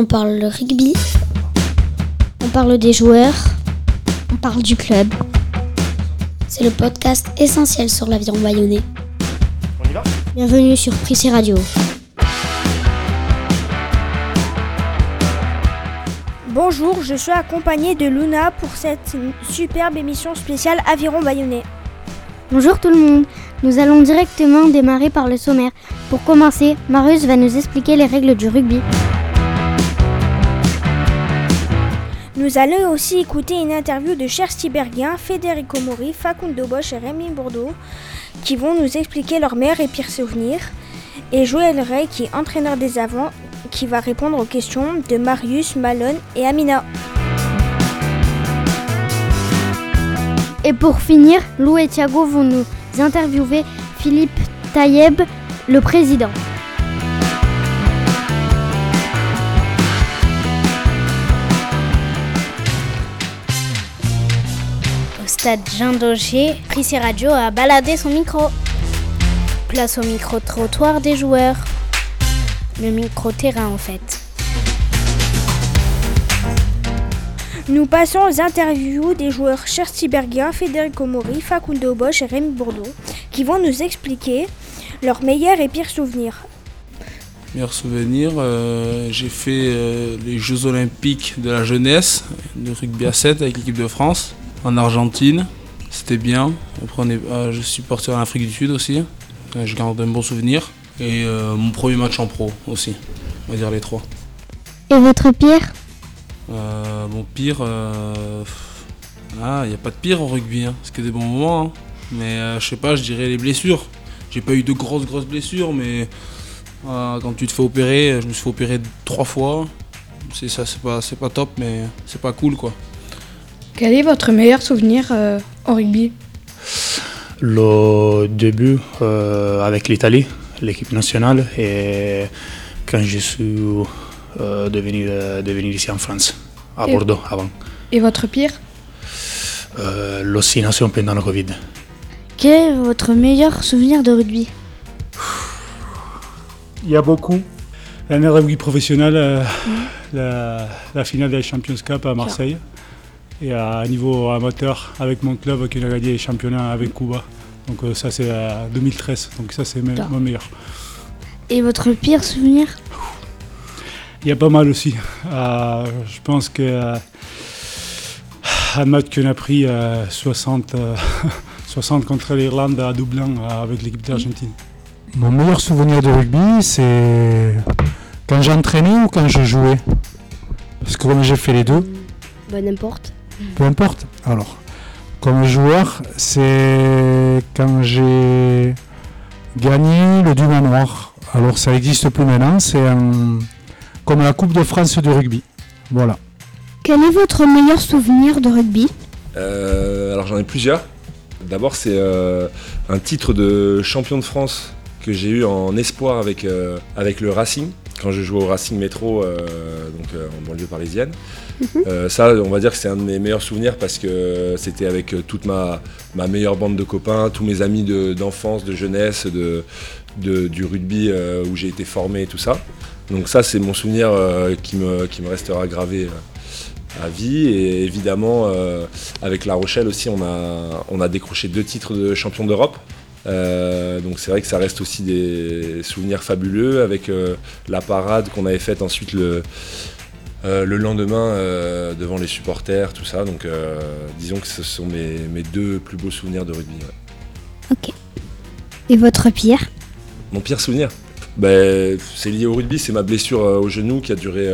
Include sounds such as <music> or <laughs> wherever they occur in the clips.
On parle le rugby, on parle des joueurs, on parle du club. C'est le podcast essentiel sur l'aviron bayonnais. On y va? Bienvenue sur Prissé Radio. Bonjour, je suis accompagnée de Luna pour cette superbe émission spéciale Aviron Bayonnais. Bonjour tout le monde, nous allons directement démarrer par le sommaire. Pour commencer, Marius va nous expliquer les règles du rugby. Nous allons aussi écouter une interview de Chersti Berguin, Federico Mori, Facundo Bosch et Rémi Bourdeau qui vont nous expliquer leurs meilleurs et pires souvenirs. Et Joël Rey qui est entraîneur des avants qui va répondre aux questions de Marius, Malone et Amina. Et pour finir, Lou et Thiago vont nous interviewer Philippe Taïeb, le président. Stade Jean Daugé, Prissé Radio a baladé son micro. Place au micro-trottoir des joueurs. Le micro-terrain en fait. Nous passons aux interviews des joueurs Chersti Berguin, Federico Mori, Facundo Bosch et Rémi Bourdeau qui vont nous expliquer leurs meilleurs et pires souvenirs. Meilleur souvenir, euh, j'ai fait euh, les Jeux Olympiques de la jeunesse, de rugby à 7 avec l'équipe de France, en Argentine. C'était bien. Après, on est- euh, je suis parti en Afrique du Sud aussi. Euh, je garde un bon souvenir. Et euh, mon premier match en pro aussi. On va dire les trois. Et votre pire? Euh, mon pire. Ah, il n'y a pas de pire en rugby. Hein. Que des bons moments. hein. Mais je sais pas, je dirais les blessures. J'ai pas eu de grosses, grosses blessures, mais quand tu te fais opérer, je me suis fait opérer trois fois. C'est ça, c'est pas, c'est pas top, mais c'est pas cool quoi. Quel est votre meilleur souvenir euh, au rugby? Le début euh, avec l'Italie, l'équipe nationale, et quand je suis euh, devenu, euh, devenu ici en France, à Et- Bordeaux avant. Et votre pire? Euh, L'oscillation pendant le Covid. Quel est votre meilleur souvenir de rugby? Il y a beaucoup. L'année rugby professionnel, euh, la, la finale de la Champions Cup à Marseille. Et à niveau amateur, avec mon club qui a gagné les championnats avec Cuba. Donc euh, ça c'est euh, 2013, donc ça c'est mon meilleur. Et votre pire souvenir? Il y a pas mal aussi. Euh, je pense que euh, un match qu'on a pris euh, 60, euh, <laughs> 60 contre l'Irlande à Dublin euh, avec l'équipe d'Argentine. Mon meilleur souvenir de rugby, c'est quand j'entraînais ou quand je jouais? Parce que comme j'ai fait les deux, Bah n'importe. Peu importe. Alors, comme joueur, c'est quand j'ai gagné le du manoir. Alors ça n'existe plus maintenant, c'est un- comme la Coupe de France du rugby. Voilà. Quel est votre meilleur souvenir de rugby? Euh, alors j'en ai plusieurs. D'abord c'est euh, un titre de champion de France que j'ai eu en espoir avec, euh, avec le Racing, quand je jouais au Racing Métro, euh, donc euh, en banlieue parisienne. Euh, ça on va dire que c'est un de mes meilleurs souvenirs parce que c'était avec toute ma, ma meilleure bande de copains, tous mes amis de- d'enfance, de, jeunesse, de, de- du rugby où j'ai été formé et tout ça. Donc ça c'est mon souvenir euh, qui, me, qui me restera gravé euh, à vie et évidemment euh, avec La Rochelle aussi, on a, on a décroché deux titres de champion d'Europe. Euh, donc c'est vrai que ça reste aussi des souvenirs fabuleux avec euh, la parade qu'on avait faite ensuite le, euh, le lendemain devant les supporters, tout ça. Donc disons que ce sont mes, mes deux plus beaux souvenirs de rugby. ouais. Et votre pire Mon pire souvenir? Ben, C'est lié au rugby, c'est ma blessure au genou qui a duré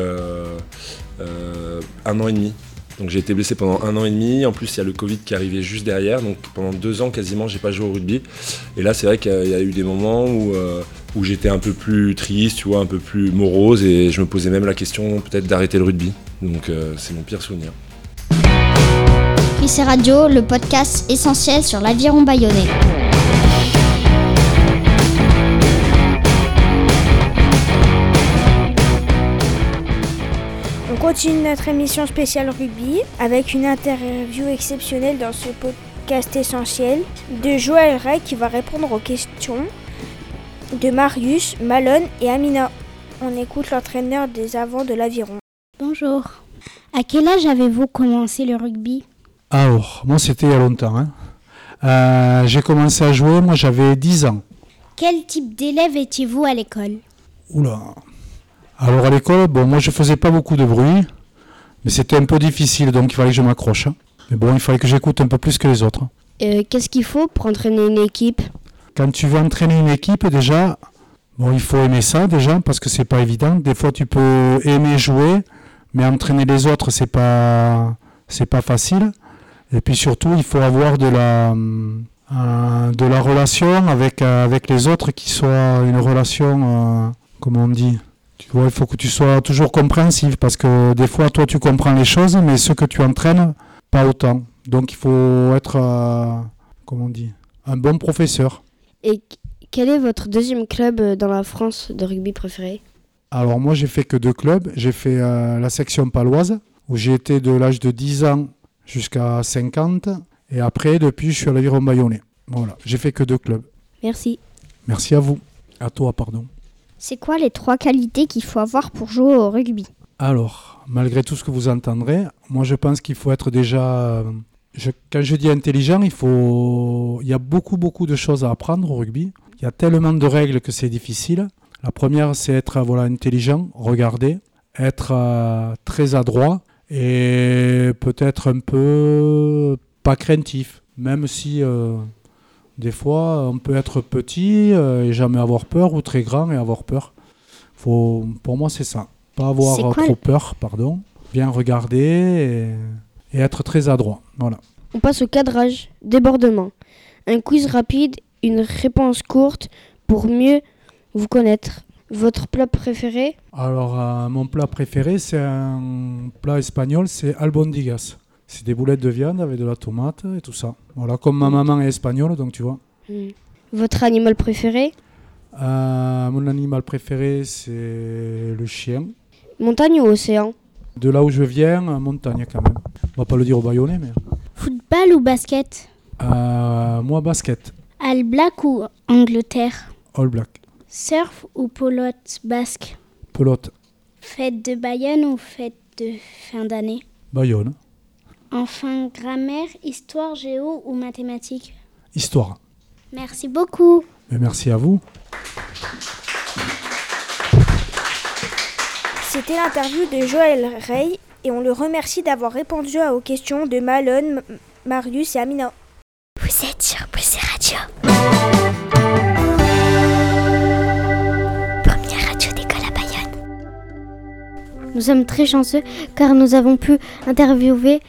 un an et demi. Donc j'ai été blessé pendant un an et demi. En plus, il y a le Covid qui arrivait juste derrière. Donc pendant deux ans, quasiment, j'ai pas joué au rugby. Et là, c'est vrai qu'il y a- eu des moments où, euh, où j'étais un peu plus triste, tu vois, un peu plus morose. Et je me posais même la question peut-être d'arrêter le rugby. Donc euh, c'est mon pire souvenir. Prissé Radio, le podcast essentiel sur l'aviron bayonnais. Continue notre émission spéciale rugby avec une interview exceptionnelle dans ce podcast essentiel de Joël Ray qui va répondre aux questions de Marius, Malone et Amina. On écoute l'entraîneur des avants de l'aviron. Bonjour. À quel âge avez-vous commencé le rugby? Alors, moi c'était il y a longtemps. Hein. Euh, j'ai commencé à jouer, moi j'avais 10 ans. Quel type d'élève étiez-vous à l'école? Oula. Alors à l'école, bon, moi je faisais pas beaucoup de bruit, mais c'était un peu difficile, donc il fallait que je m'accroche. Mais bon, il fallait que j'écoute un peu plus que les autres. Euh, Qu'est-ce qu'il faut pour entraîner une équipe? Quand tu veux entraîner une équipe, déjà, bon, il faut aimer ça déjà, parce que c'est pas évident. Des fois, tu peux aimer jouer, mais entraîner les autres, c'est pas, c'est pas facile. Et puis surtout, il faut avoir de la, euh, de la relation avec, euh, avec les autres qui soit une relation, comment on dit? Tu vois, il faut que tu sois toujours compréhensif parce que des fois, toi, tu comprends les choses, mais ceux que tu entraînes, pas autant. Donc, il faut être, euh, comment on dit, un bon professeur. Et quel est votre deuxième club euh, dans la France de rugby préféré? Alors, moi, j'ai fait que deux clubs. J'ai fait euh, la section paloise, où j'ai été de l'âge de 10 ans jusqu'à 50. Et après, depuis, je suis à l'Aviron Bayonnais. Voilà, j'ai fait que deux clubs. Merci. Merci à vous. À toi, pardon. C'est quoi les trois qualités qu'il faut avoir pour jouer au rugby? Alors, malgré tout ce que vous entendrez, moi je pense qu'il faut être déjà. euh, je- quand je dis intelligent, il faut. Il y a beaucoup beaucoup de choses à apprendre au rugby. Il y a tellement de règles que c'est difficile. La première, c'est être voilà intelligent, regarder, être euh, très adroit et peut-être un peu pas craintif, même si. euh, des fois, on peut être petit euh, et jamais avoir peur, ou très grand et avoir peur. Faut, pour moi, c'est ça. Pas avoir trop le- peur, pardon. Bien regarder et, et être très adroit. Voilà. On passe au cadrage, débordement. Un quiz rapide, une réponse courte pour mieux vous connaître. Votre plat préféré? Alors, euh, mon plat préféré, c'est un plat espagnol, c'est albondigas. C'est des boulettes de viande avec de la tomate et tout ça. Voilà, comme ma maman est espagnole, donc tu vois. Votre animal préféré Euh, mon animal préféré, c'est le chien. Montagne ou océan De là où je viens, euh, montagne quand même. On va pas le dire au Bayonnais, mais. Football ou basket Euh, moi, basket. All Black ou Angleterre All black. Surf ou pelote basque Pelote. Fête de Bayonne ou fête de fin d'année Bayonne. Enfin, grammaire, histoire, géo ou mathématiques Histoire. Merci beaucoup. Mais merci à vous. C'était l'interview de Joël Rey et on le remercie d'avoir répondu aux questions de Malone, M- Marius et Amina. Vous êtes sur Radio. Première radio d'école à Bayonne. Nous sommes très chanceux car nous avons pu interviewer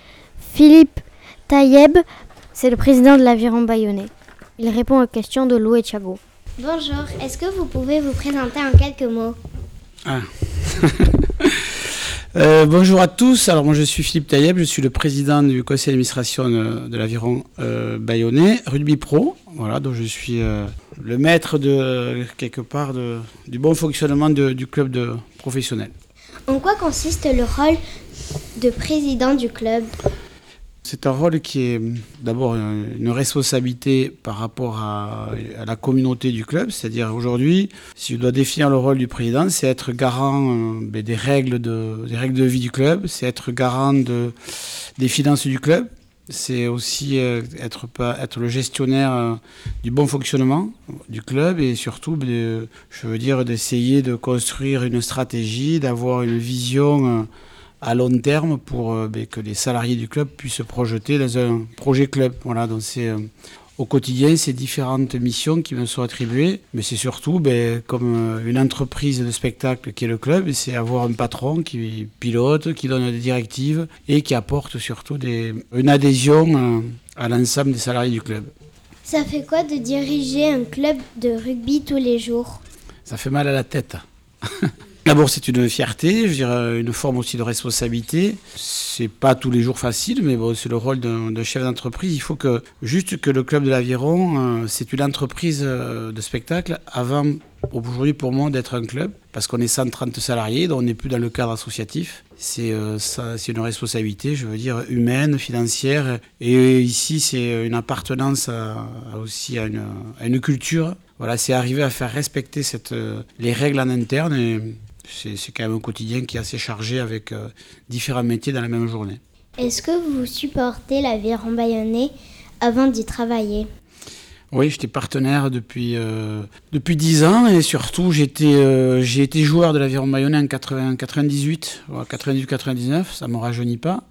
Philippe Taïeb, c'est le président de l'Aviron Bayonnais. Il répond aux questions de Lou et. Bonjour, est-ce que vous pouvez vous présenter en quelques mots? Ah. <laughs> Euh, bonjour à tous. Alors moi je suis Philippe Taïeb, je suis le président du conseil d'administration de, de l'aviron euh, bayonnais, rugby pro. Voilà, donc je suis euh, le maître de quelque part de- du bon fonctionnement de- du club de professionnel. En quoi consiste le rôle de président du club? C'est un rôle qui est hum, d'abord euh, une responsabilité par rapport à, la communauté du club. C'est-à-dire aujourd'hui, si je dois définir le rôle du président, c'est être garant euh, ben, des, règles de, vie du club, c'est être garant de, des finances du club, c'est aussi euh, être, le gestionnaire euh, du bon fonctionnement du club et surtout, ben, je veux dire, d'essayer de construire une stratégie, d'avoir une vision. À long terme pour euh, ben, que les salariés du club puissent se projeter dans un projet club. Voilà, donc c'est euh, au quotidien ces différentes missions qui me sont attribuées, mais c'est surtout ben, comme euh, une entreprise de spectacle qui est le club, c'est avoir un patron qui pilote, qui donne des directives et qui apporte surtout des, une adhésion à l'ensemble des salariés du club. Ça fait quoi de diriger un club de rugby tous les jours? Ça fait mal à la tête. <laughs> D'abord, c'est une fierté, je dirais une forme aussi de responsabilité. C'est pas tous les jours facile, mais bon, c'est le rôle d'un chef d'entreprise. Il faut que, juste que le club de l'Aviron, euh, c'est une entreprise euh, de spectacle avant aujourd'hui pour moi d'être un club, parce qu'on est 130 salariés, donc on n'est plus dans le cadre associatif. C'est euh, une responsabilité, je veux dire, humaine, financière. Et ici, c'est une appartenance aussi à une, culture. Voilà, c'est arriver à faire respecter cette, euh, les règles en interne. C'est quand même un quotidien qui est assez chargé avec euh, différents métiers dans la même journée. Est-ce que vous supportez la vie Bayonnais avant d'y travailler? Oui, j'étais partenaire depuis, euh, depuis 10 ans et surtout j'étais, euh, j'ai été joueur de l'Aviron Bayonnais en 98, 98-99, ça ne me rajeunit pas.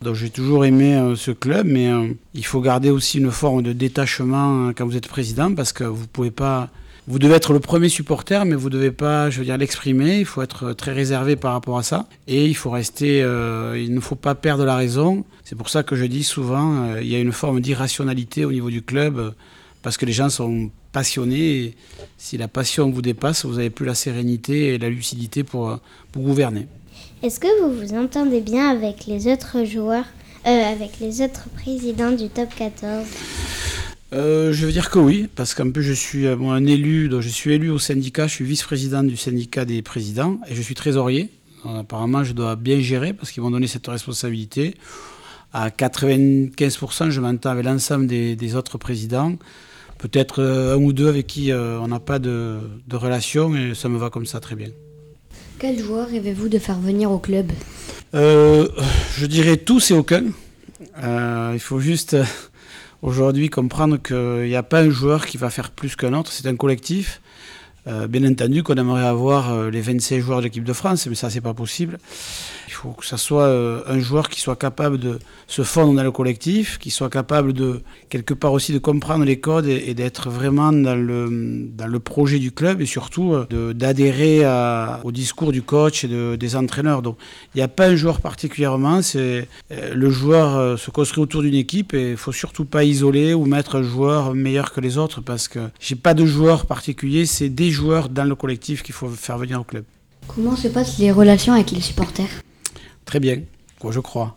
Donc j'ai toujours aimé euh, ce club, mais il faut garder aussi une forme de détachement quand vous êtes président parce que vous pouvez pas. Vous devez être le premier supporter, mais vous ne devez pas, je veux dire, l'exprimer. Il faut être très réservé par rapport à ça. Et il faut rester, il ne faut pas perdre la raison. C'est pour ça que je dis souvent, il y a une forme d'irrationalité au niveau du club parce que les gens sont passionnés. Si la passion vous dépasse, vous n'avez plus la sérénité et la lucidité pour, pour gouverner. Est-ce que vous vous entendez bien avec les autres joueurs, euh, avec les autres présidents du top 14 euh, je veux dire que oui, parce qu'un peu je suis euh, un élu, donc je suis élu au syndicat, je suis vice-président du syndicat des présidents et je suis trésorier. apparemment, je dois bien gérer parce qu'ils m'ont donné cette responsabilité. À 95%, je m'entends avec l'ensemble des, autres présidents peut-être euh, un ou deux avec qui euh, on n'a pas de, relation et ça me va comme ça très bien. Quel joueur rêvez-vous de faire venir au club? Euh, Je dirais tous et aucun. il faut juste aujourd'hui comprendre qu'il n'y a pas un joueur qui va faire plus qu'un autre, c'est un collectif. Euh, bien entendu qu'on aimerait avoir euh, les 26 joueurs de l'équipe de France, mais ça, c'est pas possible. Faut que ce soit euh, un joueur qui soit capable de se fondre dans le collectif, qui soit capable de, quelque part aussi, de comprendre les codes et, d'être vraiment dans le, dans le projet du club et surtout d'adhérer au discours du coach et des entraîneurs. Donc, il n'y a pas un joueur particulièrement, c'est le joueur se construit autour d'une équipe et il faut surtout pas isoler ou mettre un joueur meilleur que les autres parce que j'ai pas de joueur particulier, c'est des joueurs dans le collectif qu'il faut faire venir au club. Comment se passent les relations avec les supporters? Très bien, je crois.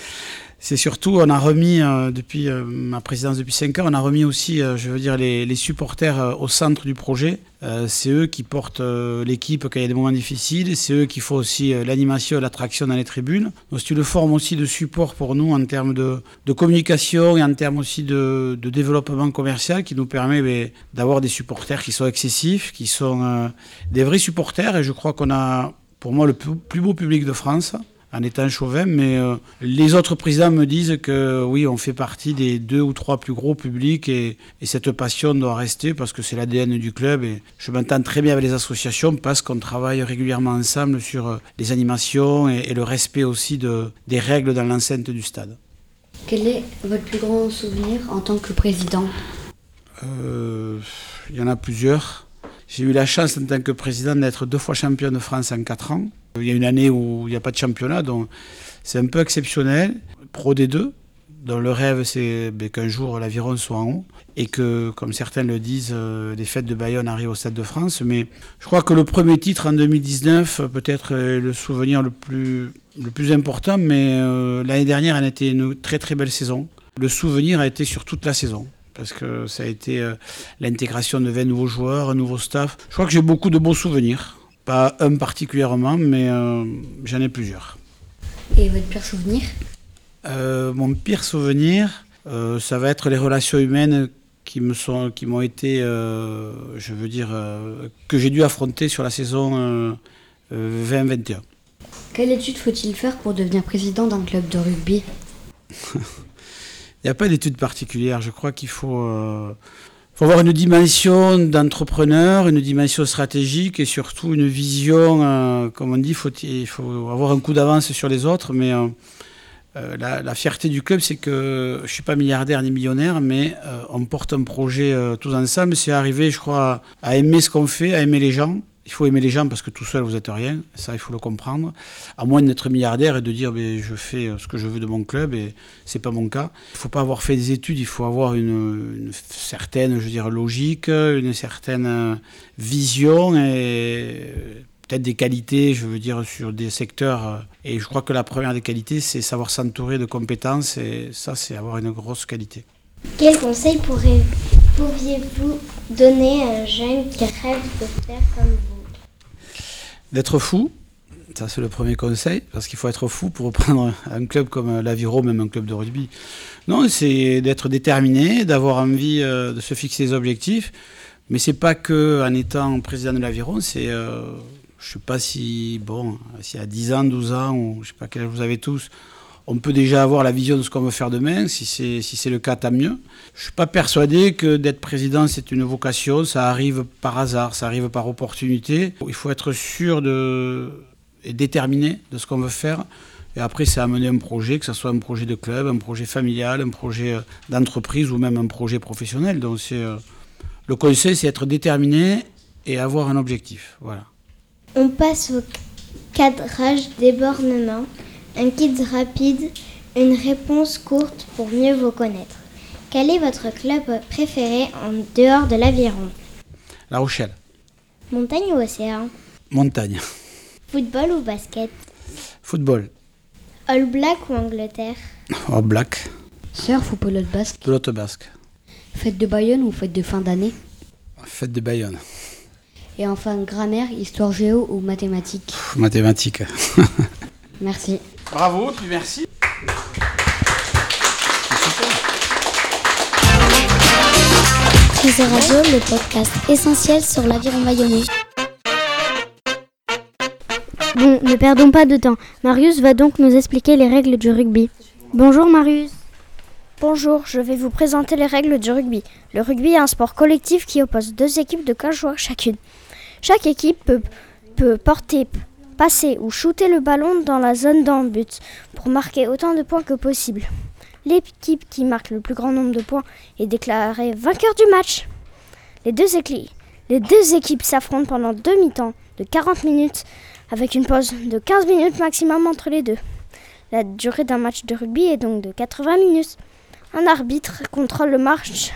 <laughs> c'est surtout, on a remis, euh, depuis euh, ma présidence depuis 5 ans, on a remis aussi, euh, je veux dire, les, supporters au centre du projet. c'est eux qui portent l'équipe quand il y a des moments difficiles, c'est eux qui font aussi l'animation l'attraction dans les tribunes. Donc c'est une forme aussi de support pour nous en termes de, communication et en termes aussi de, développement commercial qui nous permet ben, d'avoir des supporters qui sont excessifs, qui sont des vrais supporters et je crois qu'on a pour moi le plus beau public de France en étant chauvin, mais euh, les autres présidents me disent que oui, on fait partie des deux ou trois plus gros publics et, cette passion doit rester parce que c'est l'ADN du club et je m'entends très bien avec les associations parce qu'on travaille régulièrement ensemble sur euh, les animations et, le respect aussi de, des règles dans l'enceinte du stade. Quel est votre plus grand souvenir en tant que président? Euh, Il y en a plusieurs. J'ai eu la chance en tant que président d'être deux fois champion de France en quatre ans. Il y a une année où il n'y a pas de championnat, donc c'est un peu exceptionnel. Pro des deux, dont le rêve c'est ben, qu'un jour l'aviron soit en haut et que, comme certains le disent, euh, les fêtes de Bayonne arrivent au Stade de France. Mais je crois que le premier titre en 2019 peut-être le souvenir le plus, le plus important, mais euh, l'année dernière, elle a été une très très belle saison. Le souvenir a été sur toute la saison parce que ça a été euh, l'intégration de 20 nouveaux joueurs, un nouveau staff. Je crois que j'ai beaucoup de beaux souvenirs. Pas un particulièrement, mais euh, j'en ai plusieurs. Et votre pire souvenir? Euh, Mon pire souvenir, ça va être les relations humaines qui me sont, qui m'ont été, je veux dire, que j'ai dû affronter sur la saison 2021. Quelle étude faut-il faire pour devenir président d'un club de rugby? <laughs> n'y a pas d'étude particulière. Je crois qu'il faut faut avoir une dimension d'entrepreneur, une dimension stratégique et surtout une vision, euh, comme on dit, il faut avoir un coup d'avance sur les autres. Mais euh, euh, la, fierté du club, c'est que je ne suis pas milliardaire ni millionnaire, mais on porte un projet tous ensemble. C'est arriver, je crois, à aimer ce qu'on fait, à aimer les gens il faut aimer les gens parce que tout seul vous n'êtes rien, ça il faut le comprendre. À moins d'être milliardaire et de dire mais, je fais ce que je veux de mon club et c'est pas mon cas. Il ne faut pas avoir fait des études, il faut avoir une, certaine, je veux logique, une certaine vision et peut-être des qualités, je veux dire, sur des secteurs. Et je crois que la première des qualités, c'est savoir s'entourer de compétences et ça, c'est avoir une grosse qualité. Quel conseil pourriez-vous donner à un jeune qui rêve de faire comme vous? D'être fou, ça c'est le premier conseil, parce qu'il faut être fou pour reprendre un club comme l'Aviro, même un club de rugby. Non, c'est d'être déterminé, d'avoir envie euh, de se fixer des objectifs, mais c'est pas que en étant président de l'Aviron, c'est euh, je sais pas si bon, y a 10 ans, 12 ans ou je sais pas quel âge vous avez tous, on peut déjà avoir la vision de ce qu'on veut faire demain. Si c'est si le cas, tant mieux. Je suis pas persuadé que d'être président c'est une vocation. Ça arrive par hasard, ça arrive par opportunité. Il faut être sûr de et déterminé de ce qu'on veut faire. Et après, c'est amener un projet, que ce soit un projet de club, un projet familial, un projet euh, d'entreprise ou même un projet professionnel. Donc, euh, le conseil, c'est être déterminé et avoir un objectif. Voilà. On passe au cadrage des bornements. Un kit rapide, une réponse courte pour mieux vous connaître. Quel est votre club préféré en dehors de l'aviron? La Rochelle. Montagne ou océan? Montagne. Football ou basket? Football. All Black ou Angleterre? All Black. Surf ou pelote basque Pelote basque. Fête de Bayonne ou fête de fin d'année? Fête de Bayonne. Et enfin, grammaire, histoire géo ou mathématiques? Mathématiques. <laughs> Merci. Bravo, puis merci. Frise Radio, le podcast essentiel sur l'aviron bayonnais. Bon, ne perdons pas de temps. Marius va donc nous expliquer les règles du rugby. Bonjour Marius. Bonjour, je vais vous présenter les règles du rugby. Le rugby est un sport collectif qui oppose deux équipes de 15 joueurs chacune. Chaque équipe peut, peut porter, passer ou shooter le ballon dans la zone d'en but pour marquer autant de points que possible. L'équipe qui marque le plus grand nombre de points est déclarée vainqueur du match. Les deux, équipes, s'affrontent pendant deux mi-temps de 40 minutes avec une pause de 15 minutes maximum entre les deux. La durée d'un match de rugby est donc de 80 minutes. Un arbitre contrôle le match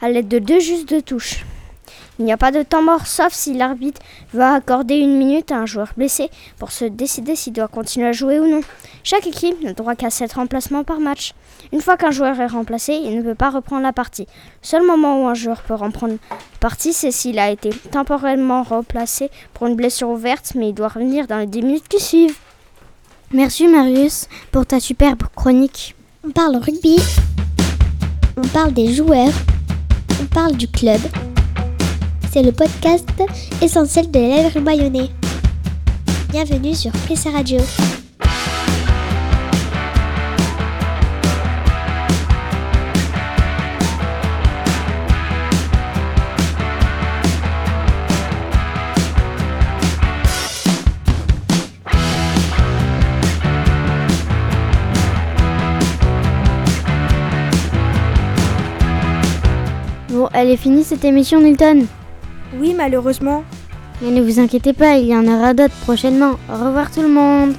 à l'aide de deux justes de touche. Il n'y a pas de temps mort sauf si l'arbitre va accorder une minute à un joueur blessé pour se décider s'il doit continuer à jouer ou non. Chaque équipe n'a droit qu'à 7 remplacements par match. Une fois qu'un joueur est remplacé, il ne peut pas reprendre la partie. Le seul moment où un joueur peut reprendre la partie, c'est s'il a été temporairement remplacé pour une blessure ouverte, mais il doit revenir dans les 10 minutes qui suivent. Merci Marius pour ta superbe chronique. On parle rugby, on parle des joueurs, on parle du club. C'est le podcast essentiel de l'élève bayonnais. Bienvenue sur Prissa Radio. Bon, elle est finie cette émission Nilton Oui, malheureusement. Mais ne vous inquiétez pas, il y en aura d'autres prochainement. Au revoir tout le monde